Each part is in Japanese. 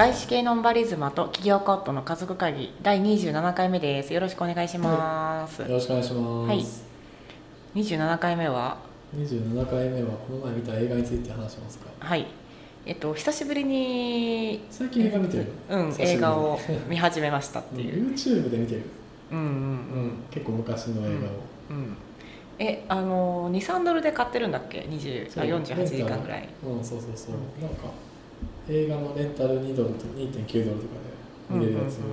外資系ノンバリズマと企業コットの家族会議第27回目です。よろしくお願いします、よろしくお願いします。はい。27回目は？27回目はこの前見た映画について話しますか？はい。えっと久しぶりに最近映画見てる？うん映画を見始めましたっていう、YouTube で見てる。うんうんうん、結構昔の映画を。うんえあの23ドルで買ってるんだっけ？20そう。あ48時間ぐらい。うん、そうそうそう。うん。なんか映画のレンタル2ドルと2.9ドルとかで見れるやつ、うんうん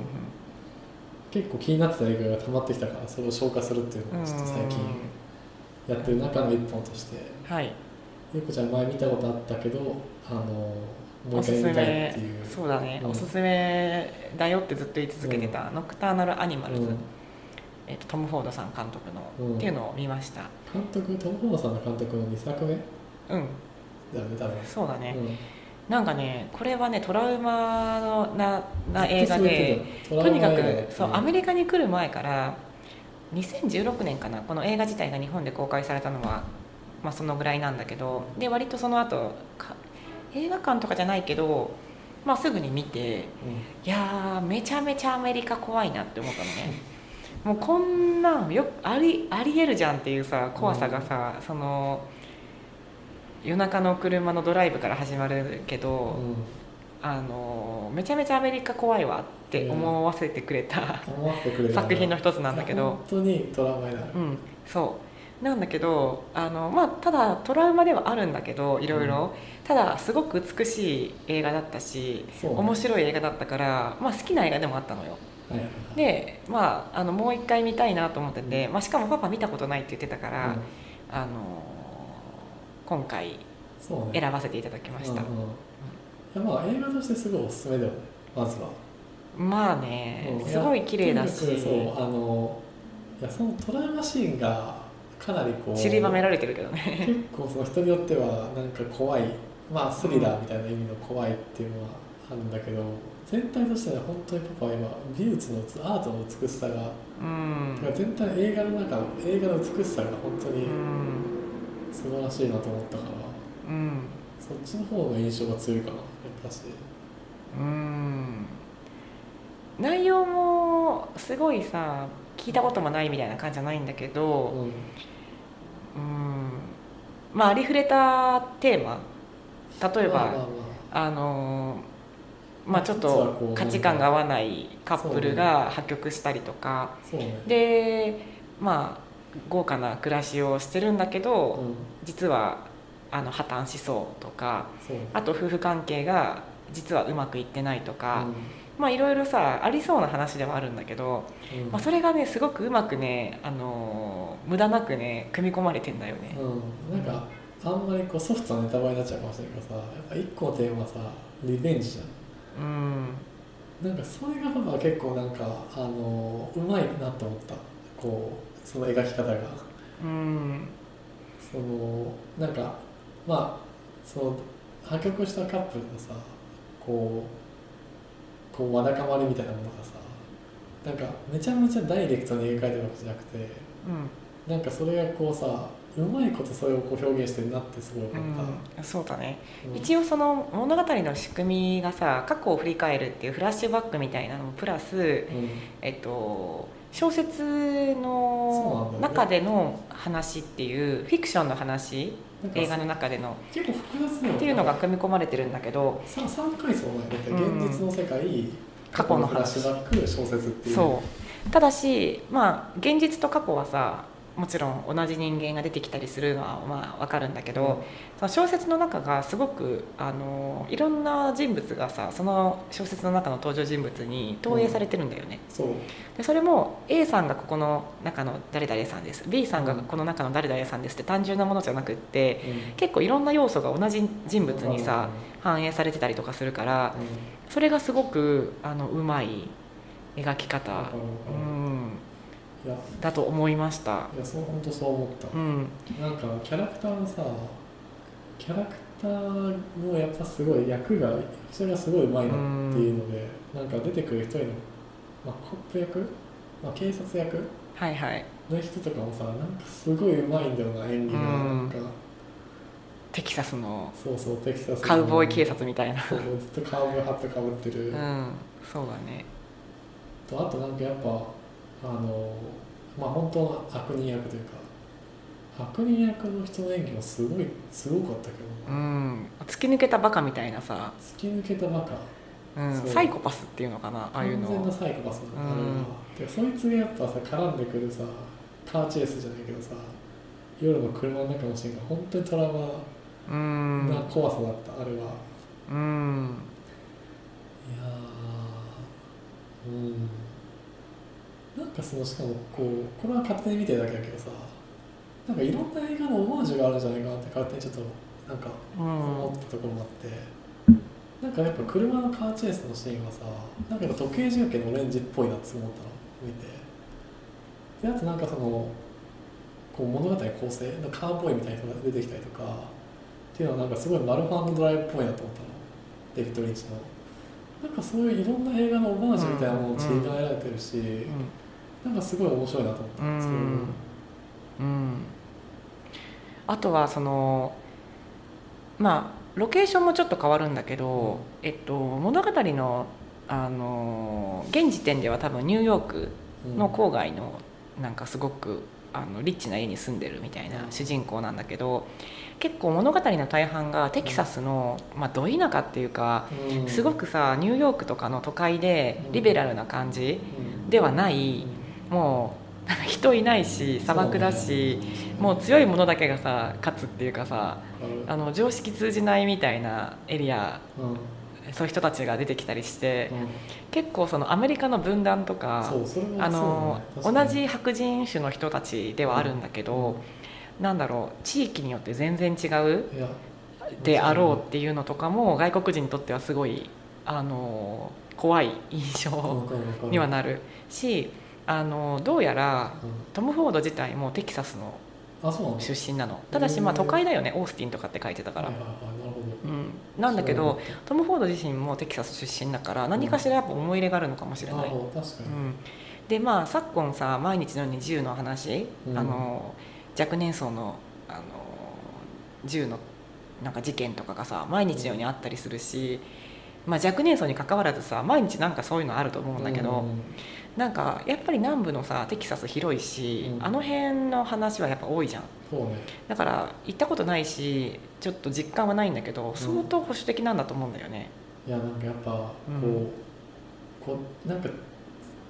結構気になってた映画が溜まってきたからそれを消化するっていうのをちょっと最近やってる中の一本として。はいゆうこちゃん前見たことあったけど、あのもう一回見たいっていう。そうだね、おすすめだよってずっと言い続けてた、ノクターナルアニマルズ、えっとトム・フォードさん監督の、うんっていうのを見ました監督トム・ホードさんの監督の2作目うんよね多分そうだね、うんなんかねこれはねトラウマのなな映画でとにかくそうアメリカに来る前から2016年かなこの映画自体が日本で公開されたのは、まあ、そのぐらいなんだけどで割とその後か映画館とかじゃないけど、まあ、すぐに見ていやーめちゃめちゃアメリカ怖いなって思ったのね。もうこんなんよありありえるじゃんっていうさ怖さがさ、その夜中の車のドライブから始まるけど、うん。あのめちゃめちゃアメリカ怖いわって思わせてくれた、思わせてくれる作品の一つなんだけど。本当にトラウマになる。うん。そう。なんだけどあの、まあ、ただトラウマではあるんだけどいろいろ、ただすごく美しい映画だったしね。面白い映画だったから、まあ、好きな映画でもあったのよ。はいで、まあ、あのもう一回見たいなと思ってて、まあ、しかもパパ見たことないって言ってたから、うん。あの今回選ばせていただきました、うんうん。いやまあ映画としてすごいおすすめだよねまずは。まあねうん。すごい綺麗だし。そうあのいやそのトラウマシーンがかなりこう散りばめられてるけどね。結構その人によってはなんか怖いまあスリラーみたいな意味の怖いっていうのはあるんだけど全体としては本当にパパは今美術のアートの美しさが、うん。全体映画の中の映画の美しさが本当うにん素晴らしいなと思ったから、うんそっちの方の印象が強いかな。やっぱし。うん。内容もすごいさ聞いたこともないみたいな感じじゃないんだけどうん。うんまあありふれたテーマ。例えば、まあまあまあ。のーまあちょっとう価値観が合わないカップルが破局したりとか、ね。でまあ豪華な暮らしをしてるんだけど、うん。実はあの破綻しそうとかあと夫婦関係が実はうまくいってないとか、うまあいろいろさありそうな話ではあるんだけど、んうん。まあ、それがねすごくうまくね、あのー無駄なくね組み込まれてんだよね。うん、なんかあんまりこうソフトなネタバレになっちゃうかもしれないけどさやっぱ一個のテーマはさリベンジじゃん。うん。なんかそれが結構なんかあのうまいなと思った。こうその描き方が。うん。そのなんかまあその破局したカップルのさこうこうわだかまりみたいなものがさなんかめちゃめちゃダイレクトに描かれてるわけじゃなくてうん。なんかそれがこうさうまいことそれをこう表現してるなってすごい思った、うん、そうだね、うん。一応その物語の仕組みがさ過去を振り返るっていうフラッシュバックみたいなのもプラス、うん。えっと、小説の中での話っていうフィクションの話映画の中での。結構複雑ね。っていうのが組み込まれてるんだけどさ3回層なんだってうん。現実の世界、過去の話。小説っていう。そう。ただしまあ現実と過去はさもちろん同じ人間が出てきたりするのはまあ分かるんだけど、その小説の中がすごくあのいろんな人物がさその小説の中の登場人物に投影されてるんだよね、そう。でそれも A さんがここの中の誰々さんです。B さんがこの中の誰々さんですって単純なものじゃなくってうん。結構いろんな要素が同じ人物にさ反映されてたりとかするからうん。それがすごくあのうまい描き方、うん、だと思いました。いやそう本当そう思った、うん。なんかキャラクターのさキャラクターのやっぱすごい役が役者がすごいうまいなっていうので、なんか出てくる一人の、まあ、コップ役、まあ、警察役はいはい。の人とかもさなんかすごいうまいんだよな演技が、うん。なんか。テキサスのそうそうテキサスの。カウボーイ警察みたいな。そうずっとカウボーイハットかぶってる、うん。そうだね。とあとなんかやっぱあのまあ本当の悪人役というか悪人役の人の演技もすごいすごかったけうど。な、ん。突き抜けたバカみたいなさ、突き抜けたバカ。うん、サイコパスっていうのかなああいう完全なのサイコパスなの、うん。あそいつがやっぱさ絡んでくるさカーチェイスじゃないけどさ夜の車の中のシーンが本当にトラウうマん。な怖さだった、あれは。うん。いやーうんなんかそのしかもこうこれは勝手に見てるだけだけどさなんかいろんな映画のオマージュがあるんじゃないかなって勝手にちょっとなんか思ったところもあってなんかやっぱ車のカーチェイスのシーンはさなんか時計重慶のオレンジっぽいなって思ったの見て。であとなんかそのこう物語構成のカーボーイみたいな人が出てきたりとかっていうのはなんかすごいマルファンドライブっぽいなと思ったの。デビッド・リンチの。なんかそういういろんな映画のオマージュみたいなものをちりばめられてるし、なんかすごい面白いなと思ったんですけど、うん。うん。あとはそのまあロケーションもちょっと変わるんだけど、えっと、物語のあの現時点では多分ニューヨークうんの郊外のなんかすごくあのリッチな家に住んでるみたいな主人公なんだけど結構物語の大半がテキサスの、まあ、ど田舎っていうかうん。すごくさニューヨークとかの都会でリベラルな感じではないもうなんか人いないし砂漠だしもう強いものだけがさ勝つっていうかさあの常識通じないみたいなエリアそういう人たちが出てきたりしてうん。結構そのアメリカの分断とかあの同じ白人種の人たちではあるんだけど、なんだろう地域によって全然違うであろうっていうのとかも外国人にとってはすごいあの怖い印象にはなるしあのどうやらうん。トム・フォード自体もテキサスの出身なの。ただしまあ都会だよねオースティンとかって書いてたから。うん、なんだけどトム・フォード自身もテキサス出身だから何かしらやっぱ思い入れがあるのかもしれない。うん、でまあ昨今さ毎日のように銃の話、うん。あの若年層のあの銃のなんか事件とかがさ毎日のようにあったりするし、まあ、若年層に関わらずさ毎日なんかそういうのあると思うんだけど、うんなんかやっぱり南部のさテキサス広いし、うん。あの辺の話はやっぱ多いじゃん。ね。だから行ったことないしちょっと実感はないんだけど相当保守的なんだと思うんだよね。いやなんかやっぱこう、うんこうなんか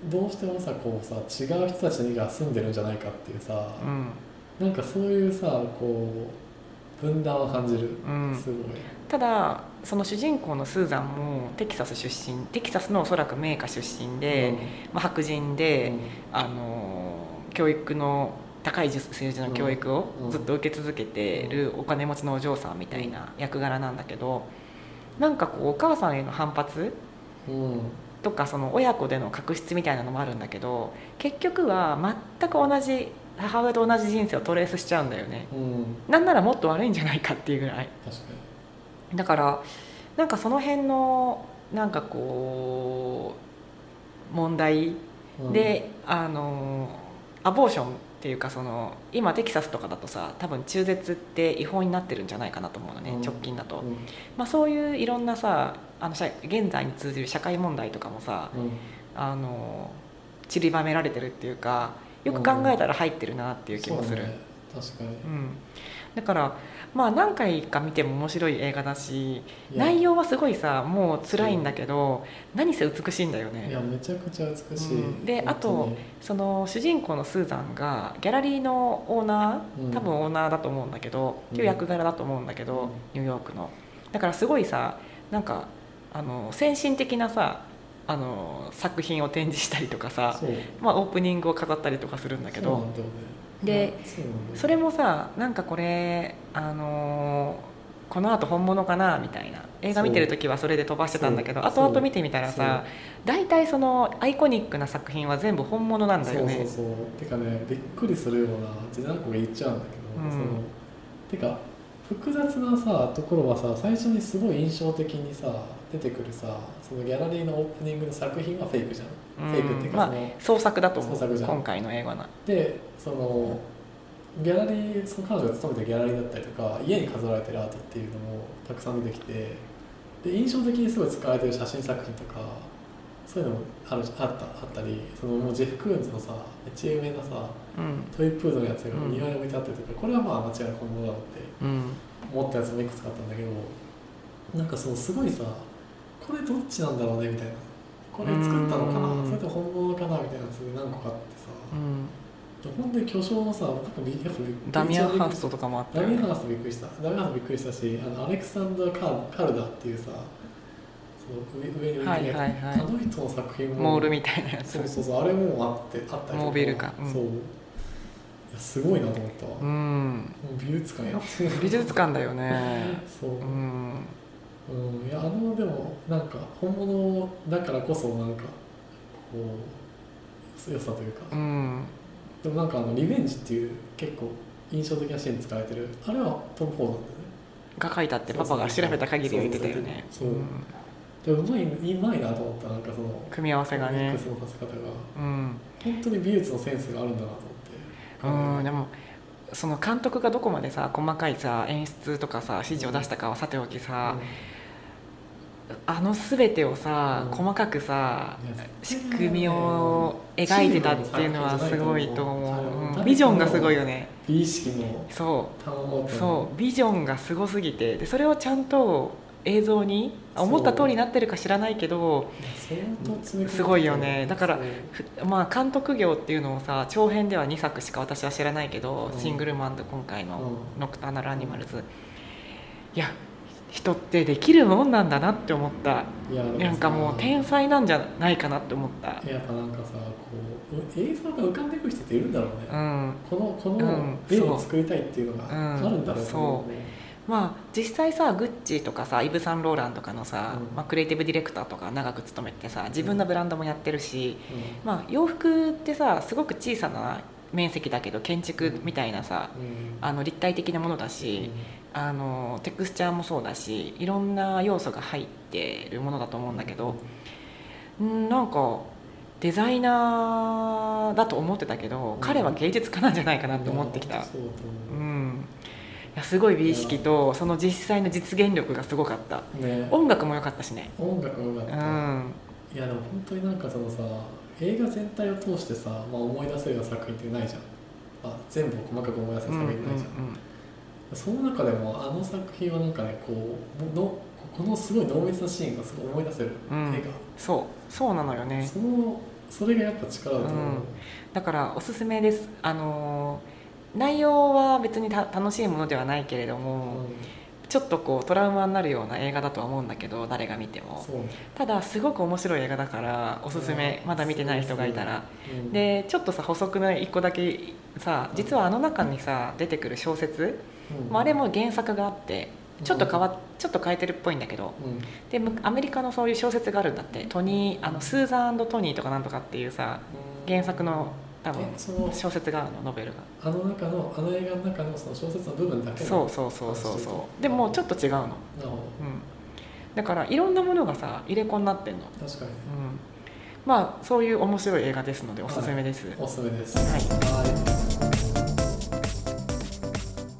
どうしてもさこうさ違う人たちが住んでるんじゃないかっていうさ、うん。なんかそういうさこう分断を感じる、うん。すごい。ただその主人公のスーザンもテキサス出身テキサスのおそらく名家出身で、まあ、白人で、あの教育の高い政治の教育をうん。ずっと受け続けてるお金持ちのお嬢さんみたいな役柄なんだけどなんかこうお母さんへの反発うん。うんとかその親子での確執みたいなのもあるんだけど結局は全く同じ母親と同じ人生をトレースしちゃうんだよね。うん。なんならもっと悪いんじゃないかっていうぐらい。確かだからなんかその辺のなんかこう問題に、うん、で、あのアボーションっていうかその今テキサスとかだとさ多分中絶って違法になってるんじゃないかなと思うのね、うん。直近だと、うん。まあ、そういういろんなさあの社現在に通じる社会問題とかもさうん。あの散りばめられてるっていうかよく考えたら入ってるなっていう気もする、ね。確かに。うん、だからまあ何回か見ても面白い映画だし内容はすごいさもう辛いんだけど何せ美しいんだよね。いやめちゃくちゃ美しい、うん。で本当に。その主人公のスーザンがギャラリーのオーナうん。ー多分オーナーだと思うんだけど、っていう役柄だと思うんだけど、うん。ニューヨークの。だからすごいさなんかあの先進的なさあの作品を展示したりとかさ、まあ、オープニングを飾ったりとかするんだけどでそれもさなんかこれあのこの後本物かなみたいな。映画見てる時はそれで飛ばしてたんだけど後々見てみたらさ大体そのアイコニックな作品は全部本物なんだよね。そうそうそう。てかねびっくりするようなじゃ何個か言っちゃうんだけど、うん。そのてか複雑なさところはさ最初にすごい印象的にさ出てくるさそのギャラリーのオープニングの作品はフェイクじゃん、うん。フェイクっていうかまあその、創作だと思う。創作じゃん。今回の映画な。でそのギャラリーその彼女が勤めたギャラリーだったりとか家に飾られてるアートっていうのもたくさん出てきてで印象的にすごい使われてる写真作品とかそういうのもあるあったあったりそのもうジェフ・クーンズのさめっちゃ有名なさうんトイプードのやつがうん。庭に置いてあったりとか、これはまあ間違いなく本物だろうってうん。思ったやつもいくつかあったんだけどなんかそのすごいさこれどっちなんだろうねみたいな。これ作ったのかなうん。それとも本物かなみたいなやつ何個かあってさうん。本当に巨匠のさなんかびやっぱダミアン・ハーストとかもあったよね。ダミアンハーストびっくりした。ダミアンハーストびっくりしたしあのアレクサンダー・カルダっていうさその上上に置いてるはいはいはい。あの人の作品もモールみたいなやつ。そうそうそうあれもあってあったりとか。モービルか。うん。そうすごいなと思ったわ、うもんう美術館やってる。美術館だよね。そう、うん。うん、いやあのでもなんか本物だからこそなんかこう良さというか、うん。でもなんかあのリベンジっていう結構印象的なシーンに使われてる。あれはトム・フォードなんだよね。が書いたってパパが調べた限り言ってたよね。そうでもうまいうまいなと思ったなんかその組み合わせがね。ミックスのさせ方が。うん。本当に美術のセンスがあるんだなと思ってうんでもその監督がどこまでさ細かいさ演出とかさ指示を出したかはさておきさ、あの全てをさ、うん。細かくさ仕組みを描いてたっていうのはすごいと思う、う。ん。ビジョンがすごいよね。美意識のそう。そう。ビジョンがすごすぎて。でそれをちゃんと映像にあ思った通りになってるか知らないけどすごいよね。だからまあ監督業っていうのをさ長編では2作しか私は知らないけど、うん。シングルマンと今回のうん「ノクターナル・アニマルズ」いや人ってできるもんなんだなって思った。いやなんかもう天才なんじゃないかなって思った。やっぱなんかさこう映像が浮かんでくる人っているんだろうね、うん。このこうのん絵を作りたいっていうのがうんあるんだろうね。そうまあ実際さグッチとかさイブ・サンローランとかのさ、うん。まあ、クリエイティブディレクターとか長く勤めてさ自分のブランドもやってるし、うまあ、洋服ってさすごく小さな面積だけど建築みたいなさん。うん。あの立体的なものだし、あのテクスチャーもそうだしいろんな要素が入ってるものだと思うんだけど、うん、なんかデザイナーだと思ってたけど、ん彼は芸術家なんじゃないかなって思ってきた。うん。いやすごい美意識とその実際の実現力がすごかった。うね。音楽も良かったしね。音楽も良かった、うん。いやでも本当になんかそのさ映画全体を通してさ、まあ、思い出せるような作品ってないじゃん、まあ、全部を細かく思い出せるうんうん作品ないじゃん、その中でもあの作品はなんかねこうのこのすごい濃密なシーンがすごい思い出せる。うん。映そう。そうなのよ画、ね。そのそれがやっぱ力だと思う、うん。だからおすすめです。あのー内容は別にた楽しいものではないけれどうも、ん。ちょっとこうトラウマになるような映画だとは思うんだけど誰が見ても。ただすごく面白い映画だからおすすめうん。まだ見てない人がいたら。うん。でちょっとさ補足の一個だけさ実はあの中にさ出てくる小説、うん。まあ、あれも原作があってちょっと変わっちょっと変えてるっぽいんだけどうん。でむアメリカのそういう小説があるんだって。トニーあのスーザントニーとかなんとかっていうさ原作の多分えその小説があるのノベルが。あの中のあの映画の中のその小説の部分だけのそうそうそうそう話そうでもちょっと違うの、うん、なるほど。だからいろんなものがさ入れ子になってんの、確かに。うん、まあそういう面白い映画ですのでおすすめです、おすすめです。はい。はい